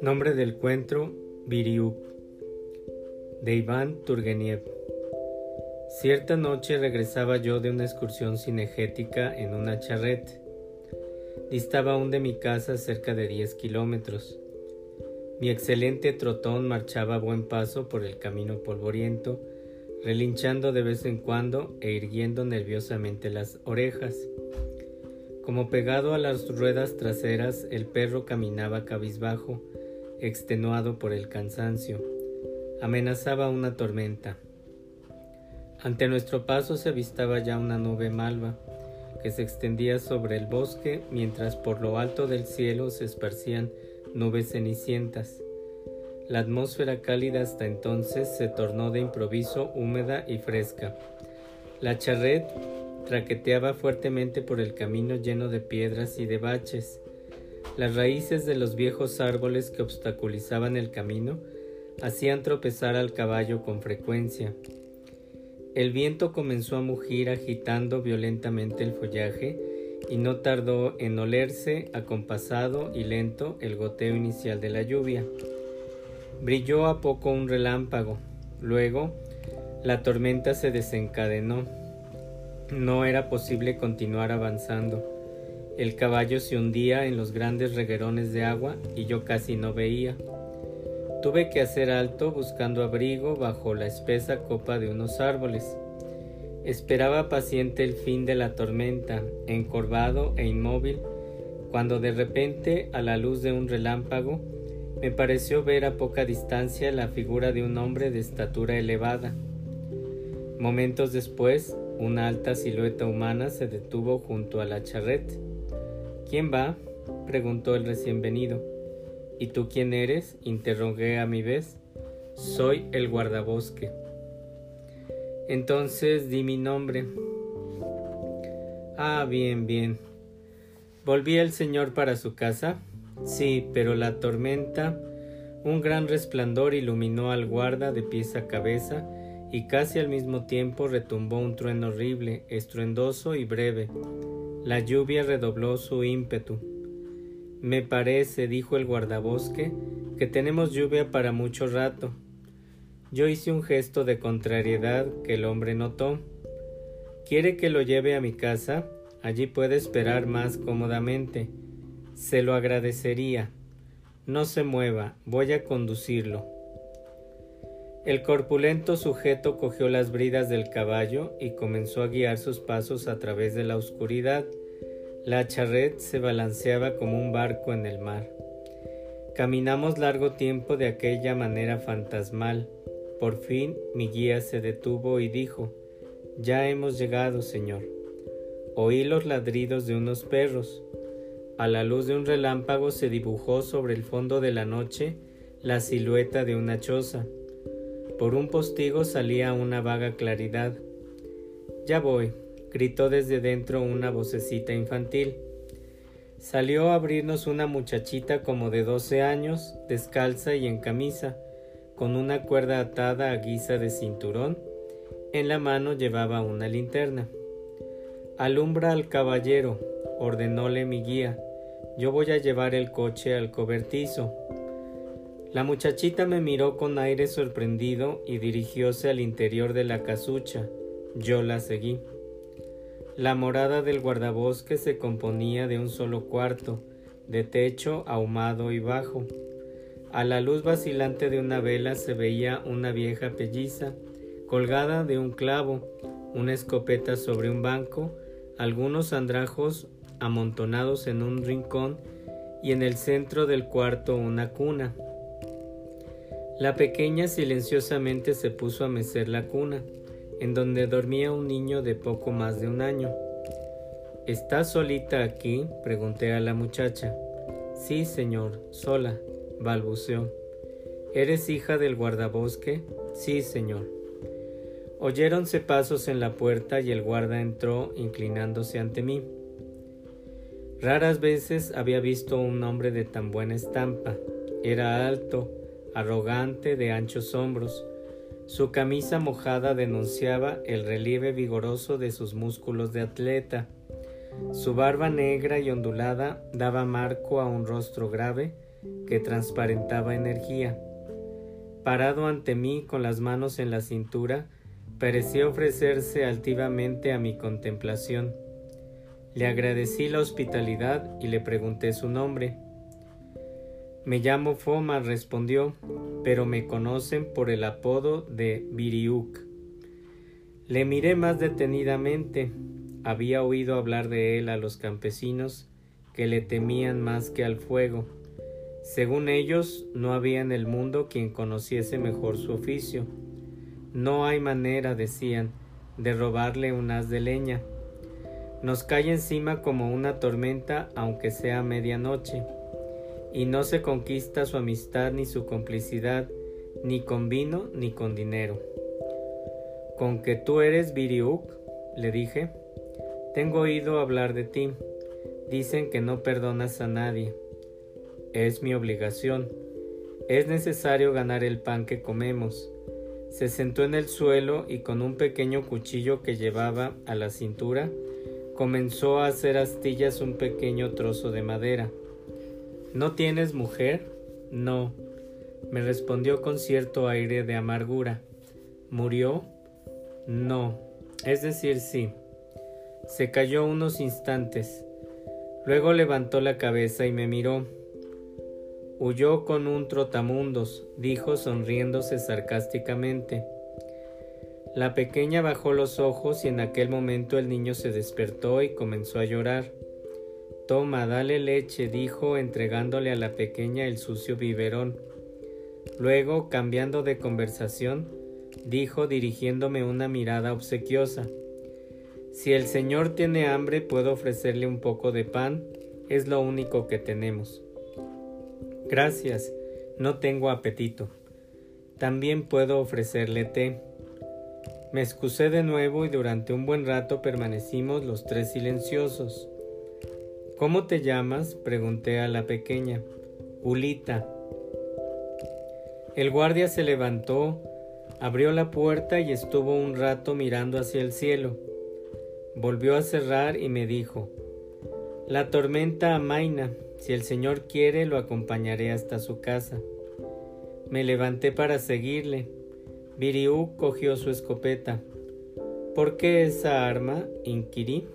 Nombre del cuento Viriuk de Iván Turgeniev. Cierta noche regresaba yo de una excursión cinegética en una charrette. Distaba aún de mi casa cerca de 10 kilómetros. Mi excelente trotón marchaba a buen paso por el camino polvoriento, relinchando de vez en cuando e irguiendo nerviosamente las orejas. Como pegado a las ruedas traseras, el perro caminaba cabizbajo, extenuado por el cansancio. Amenazaba una tormenta. Ante nuestro paso se avistaba ya una nube malva que se extendía sobre el bosque mientras por lo alto del cielo se esparcían nubes cenicientas. La atmósfera cálida hasta entonces se tornó de improviso húmeda y fresca. La charret traqueteaba fuertemente por el camino lleno de piedras y de baches. Las raíces de los viejos árboles que obstaculizaban el camino hacían tropezar al caballo con frecuencia. El viento comenzó a mugir agitando violentamente el follaje y no tardó en olerse acompasado y lento el goteo inicial de la lluvia. Brilló a poco un relámpago. Luego, la tormenta se desencadenó. No era posible continuar avanzando. El caballo se hundía en los grandes reguerones de agua y yo casi no veía. Tuve que hacer alto buscando abrigo bajo la espesa copa de unos árboles. Esperaba paciente el fin de la tormenta, encorvado e inmóvil, cuando de repente, a la luz de un relámpago, me pareció ver a poca distancia la figura de un hombre de estatura elevada. Momentos después, una alta silueta humana se detuvo junto a la charrette. ¿Quién va? preguntó el recién venido. ¿Y tú quién eres? interrogué a mi vez. Soy el guardabosque. Entonces di mi nombre. Ah, bien, bien. ¿Volví el señor para su casa? Sí, pero la tormenta, un gran resplandor iluminó al guarda de pies a cabeza y casi al mismo tiempo retumbó un trueno horrible, estruendoso y breve. La lluvia redobló su ímpetu. Me parece, dijo el guardabosque, que tenemos lluvia para mucho rato. Yo hice un gesto de contrariedad que el hombre notó. ¿Quiere que lo lleve a mi casa? Allí puede esperar más cómodamente. Se lo agradecería. No se mueva, voy a conducirlo. El corpulento sujeto cogió las bridas del caballo y comenzó a guiar sus pasos a través de la oscuridad. La charrette se balanceaba como un barco en el mar. Caminamos largo tiempo de aquella manera fantasmal. Por fin mi guía se detuvo y dijo, Ya hemos llegado, señor. Oí los ladridos de unos perros. A la luz de un relámpago se dibujó sobre el fondo de la noche la silueta de una choza. Por un postigo salía una vaga claridad. Ya voy, gritó desde dentro una vocecita infantil. Salió a abrirnos una muchachita como de doce años, descalza y en camisa, con una cuerda atada a guisa de cinturón. En la mano llevaba una linterna. Alumbra al caballero, ordenóle mi guía. Yo voy a llevar el coche al cobertizo. La muchachita me miró con aire sorprendido y dirigióse al interior de la casucha. Yo la seguí. La morada del guardabosque se componía de un solo cuarto, de techo ahumado y bajo. A la luz vacilante de una vela se veía una vieja pelliza, colgada de un clavo, una escopeta sobre un banco, algunos andrajos amontonados en un rincón y en el centro del cuarto una cuna. La pequeña silenciosamente se puso a mecer la cuna, en donde dormía un niño de poco más de un año. ¿Estás solita aquí? pregunté a la muchacha. Sí, señor, sola, balbuceó. ¿Eres hija del guardabosque? Sí, señor. Oyéronse pasos en la puerta y el guarda entró inclinándose ante mí. Raras veces había visto un hombre de tan buena estampa. Era alto, arrogante, de anchos hombros. Su camisa mojada denunciaba el relieve vigoroso de sus músculos de atleta. Su barba negra y ondulada daba marco a un rostro grave que transparentaba energía. Parado ante mí con las manos en la cintura, parecía ofrecerse altivamente a mi contemplación. Le agradecí la hospitalidad y le pregunté su nombre. Me llamo Foma, respondió, pero me conocen por el apodo de Viriuk. Le miré más detenidamente. Había oído hablar de él a los campesinos que le temían más que al fuego. Según ellos, no había en el mundo quien conociese mejor su oficio. No hay manera, decían, de robarle un haz de leña. Nos cae encima como una tormenta aunque sea medianoche, y no se conquista su amistad ni su complicidad, ni con vino ni con dinero. Con que tú eres Viriuk, le dije, tengo oído hablar de ti. Dicen que no perdonas a nadie. Es mi obligación. Es necesario ganar el pan que comemos. Se sentó en el suelo y con un pequeño cuchillo que llevaba a la cintura, comenzó a hacer astillas un pequeño trozo de madera. ¿No tienes mujer? No, me respondió con cierto aire de amargura. ¿Murió? No, es decir, sí. Se calló unos instantes. Luego levantó la cabeza y me miró. Huyó con un trotamundos, dijo sonriéndose sarcásticamente. La pequeña bajó los ojos y en aquel momento el niño se despertó y comenzó a llorar. Toma, dale leche, dijo entregándole a la pequeña el sucio biberón. Luego, cambiando de conversación, dijo dirigiéndome una mirada obsequiosa. Si el Señor tiene hambre, puedo ofrecerle un poco de pan, es lo único que tenemos. Gracias, no tengo apetito. También puedo ofrecerle té. Me excusé de nuevo y durante un buen rato permanecimos los tres silenciosos. ¿Cómo te llamas? pregunté a la pequeña. Ulita. El guardia se levantó, abrió la puerta y estuvo un rato mirando hacia el cielo. Volvió a cerrar y me dijo, La tormenta amaina, si el Señor quiere lo acompañaré hasta su casa. Me levanté para seguirle Viriú cogió su escopeta. ¿Por qué esa arma? inquirí.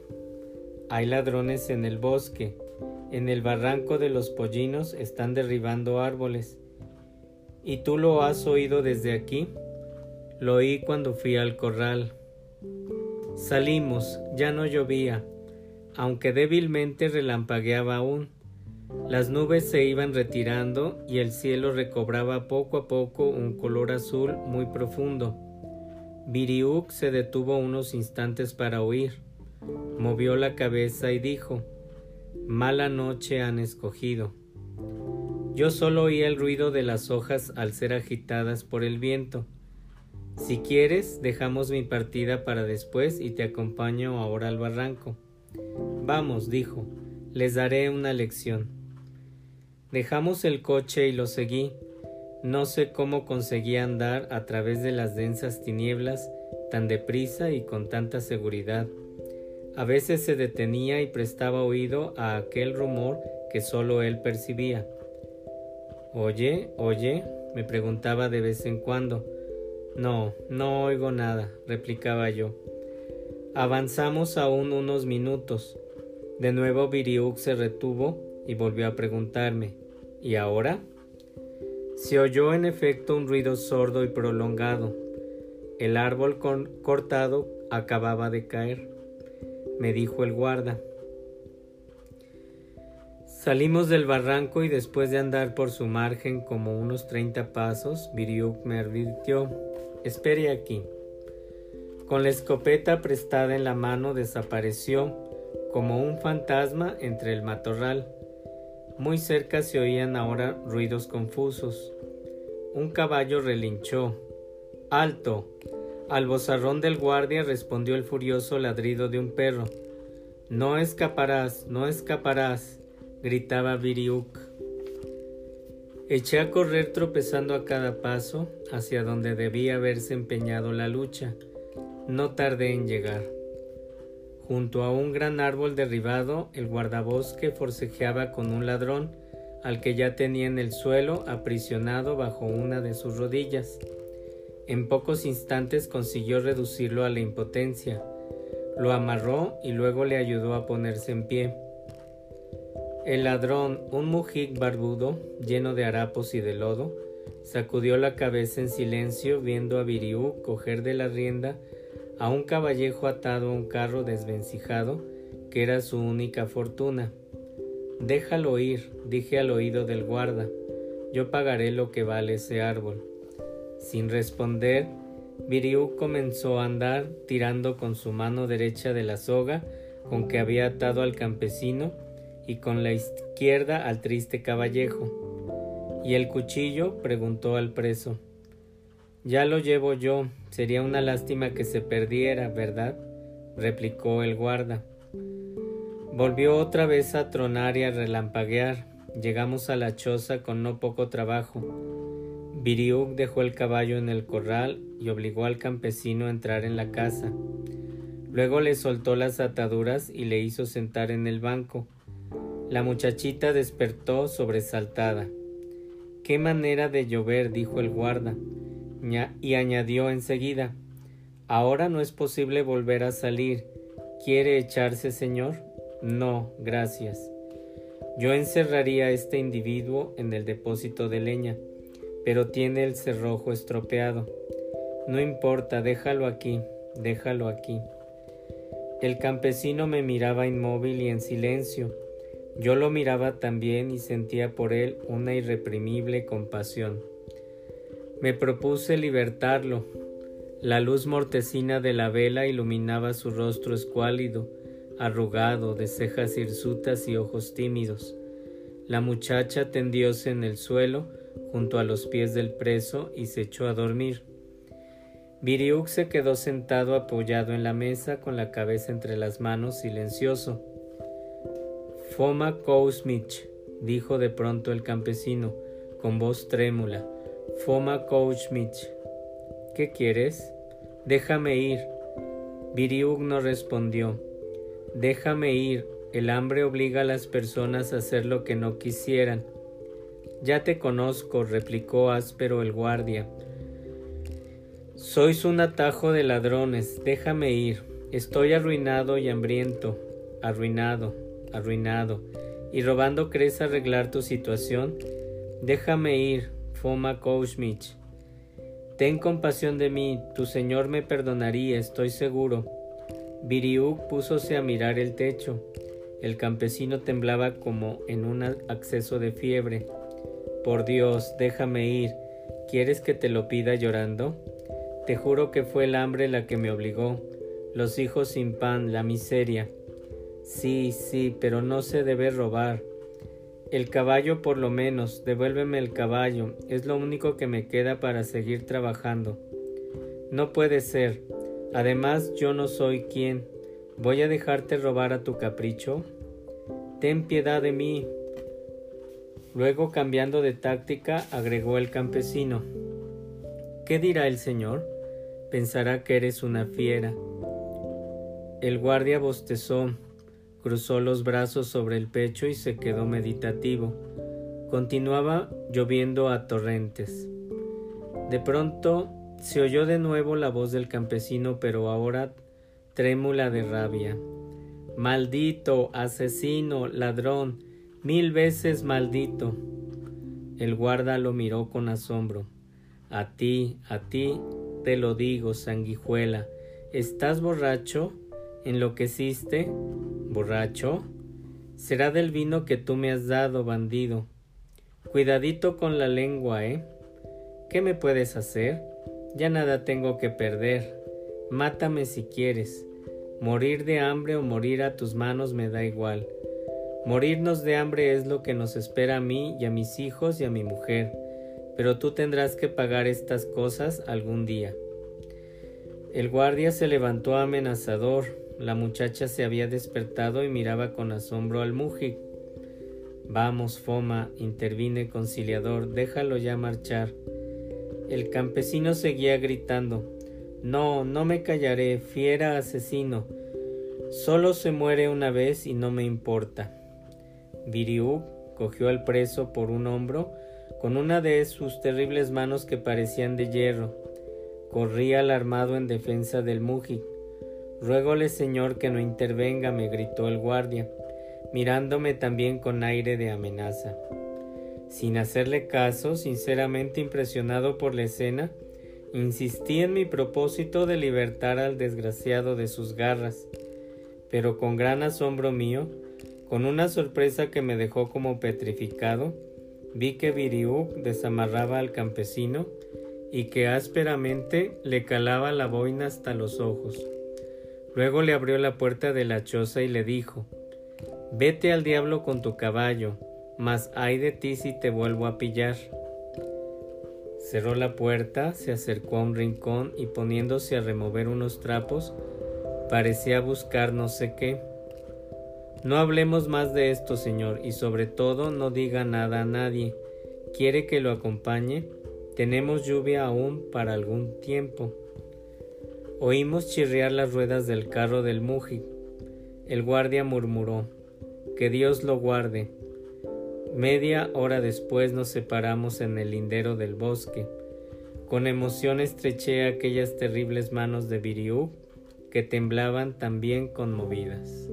Hay ladrones en el bosque. En el barranco de los pollinos están derribando árboles. ¿Y tú lo has oído desde aquí? Lo oí cuando fui al corral. Salimos, ya no llovía, aunque débilmente relampagueaba aún. Las nubes se iban retirando y el cielo recobraba poco a poco un color azul muy profundo. Viriuk se detuvo unos instantes para oír. Movió la cabeza y dijo, Mala noche han escogido. Yo solo oí el ruido de las hojas al ser agitadas por el viento. Si quieres, dejamos mi partida para después y te acompaño ahora al barranco. Vamos, dijo, les daré una lección. Dejamos el coche y lo seguí. No sé cómo conseguí andar a través de las densas tinieblas tan deprisa y con tanta seguridad. A veces se detenía y prestaba oído a aquel rumor que solo él percibía. Oye, oye, me preguntaba de vez en cuando. No, no oigo nada, replicaba yo. Avanzamos aún unos minutos. De nuevo Viriuk se retuvo y volvió a preguntarme ¿Y ahora? Se oyó en efecto un ruido sordo y prolongado. El árbol cortado acababa de caer, me dijo el guarda. Salimos del barranco y después de andar por su margen como unos treinta pasos, Viriuk me advirtió, espere aquí. Con la escopeta prestada en la mano desapareció como un fantasma entre el matorral. Muy cerca se oían ahora ruidos confusos. Un caballo relinchó. ¡Alto! Al bozarrón del guardia respondió el furioso ladrido de un perro. No escaparás, no escaparás, gritaba Viriuk. Eché a correr tropezando a cada paso hacia donde debía haberse empeñado la lucha. No tardé en llegar. Junto a un gran árbol derribado, el guardabosque forcejeaba con un ladrón al que ya tenía en el suelo aprisionado bajo una de sus rodillas. En pocos instantes consiguió reducirlo a la impotencia. Lo amarró y luego le ayudó a ponerse en pie. El ladrón, un mujik barbudo, lleno de harapos y de lodo, sacudió la cabeza en silencio viendo a Viriú coger de la rienda a un caballejo atado a un carro desvencijado, que era su única fortuna. Déjalo ir, dije al oído del guarda, yo pagaré lo que vale ese árbol. Sin responder, Viriú comenzó a andar tirando con su mano derecha de la soga con que había atado al campesino y con la izquierda al triste caballejo. ¿Y el cuchillo? preguntó al preso. Ya lo llevo yo, sería una lástima que se perdiera, ¿verdad? replicó el guarda. Volvió otra vez a tronar y a relampaguear. Llegamos a la choza con no poco trabajo. Viriuk dejó el caballo en el corral y obligó al campesino a entrar en la casa. Luego le soltó las ataduras y le hizo sentar en el banco. La muchachita despertó sobresaltada. Qué manera de llover, dijo el guarda y añadió enseguida Ahora no es posible volver a salir. ¿Quiere echarse, señor? No, gracias. Yo encerraría a este individuo en el depósito de leña, pero tiene el cerrojo estropeado. No importa, déjalo aquí, déjalo aquí. El campesino me miraba inmóvil y en silencio. Yo lo miraba también y sentía por él una irreprimible compasión. Me propuse libertarlo. La luz mortecina de la vela iluminaba su rostro escuálido, arrugado, de cejas hirsutas y ojos tímidos. La muchacha tendióse en el suelo junto a los pies del preso y se echó a dormir. Viriuk se quedó sentado apoyado en la mesa con la cabeza entre las manos, silencioso. Foma Kousmich, dijo de pronto el campesino, con voz trémula. Foma Mitch. ¿Qué quieres? Déjame ir. Viriuk no respondió. Déjame ir. El hambre obliga a las personas a hacer lo que no quisieran. Ya te conozco, replicó áspero el guardia. Sois un atajo de ladrones. Déjame ir. Estoy arruinado y hambriento. Arruinado, arruinado. ¿Y robando crees arreglar tu situación? Déjame ir, Foma Kouchmich. Ten compasión de mí, tu Señor me perdonaría, estoy seguro. Viriuk púsose a mirar el techo. El campesino temblaba como en un acceso de fiebre. Por Dios, déjame ir. ¿Quieres que te lo pida llorando? Te juro que fue el hambre la que me obligó, los hijos sin pan, la miseria. Sí, sí, pero no se debe robar. El caballo por lo menos, devuélveme el caballo, es lo único que me queda para seguir trabajando. No puede ser. Además yo no soy quien. ¿Voy a dejarte robar a tu capricho? Ten piedad de mí. Luego, cambiando de táctica, agregó el campesino. ¿Qué dirá el señor? Pensará que eres una fiera. El guardia bostezó cruzó los brazos sobre el pecho y se quedó meditativo. Continuaba lloviendo a torrentes. De pronto se oyó de nuevo la voz del campesino, pero ahora trémula de rabia. Maldito, asesino, ladrón, mil veces maldito. El guarda lo miró con asombro. A ti, a ti, te lo digo, sanguijuela, ¿estás borracho? ¿Enloqueciste? ¿Borracho? Será del vino que tú me has dado, bandido. Cuidadito con la lengua, ¿eh? ¿Qué me puedes hacer? Ya nada tengo que perder. Mátame si quieres. Morir de hambre o morir a tus manos me da igual. Morirnos de hambre es lo que nos espera a mí y a mis hijos y a mi mujer, pero tú tendrás que pagar estas cosas algún día. El guardia se levantó amenazador, la muchacha se había despertado y miraba con asombro al mujik. Vamos, Foma, intervine conciliador, déjalo ya marchar. El campesino seguía gritando. No, no me callaré, fiera asesino. Solo se muere una vez y no me importa. Viriú cogió al preso por un hombro con una de sus terribles manos que parecían de hierro. Corría alarmado en defensa del Muji. Ruégole, señor, que no intervenga, me gritó el guardia, mirándome también con aire de amenaza. Sin hacerle caso, sinceramente impresionado por la escena, insistí en mi propósito de libertar al desgraciado de sus garras, pero con gran asombro mío, con una sorpresa que me dejó como petrificado, vi que Viriú desamarraba al campesino y que ásperamente le calaba la boina hasta los ojos. Luego le abrió la puerta de la choza y le dijo Vete al diablo con tu caballo, mas ay de ti si te vuelvo a pillar. Cerró la puerta, se acercó a un rincón y poniéndose a remover unos trapos, parecía buscar no sé qué. No hablemos más de esto, señor, y sobre todo no diga nada a nadie. ¿Quiere que lo acompañe? Tenemos lluvia aún para algún tiempo. Oímos chirriar las ruedas del carro del Muji. El guardia murmuró, Que Dios lo guarde. Media hora después nos separamos en el lindero del bosque. Con emoción estreché aquellas terribles manos de Viriú que temblaban también conmovidas.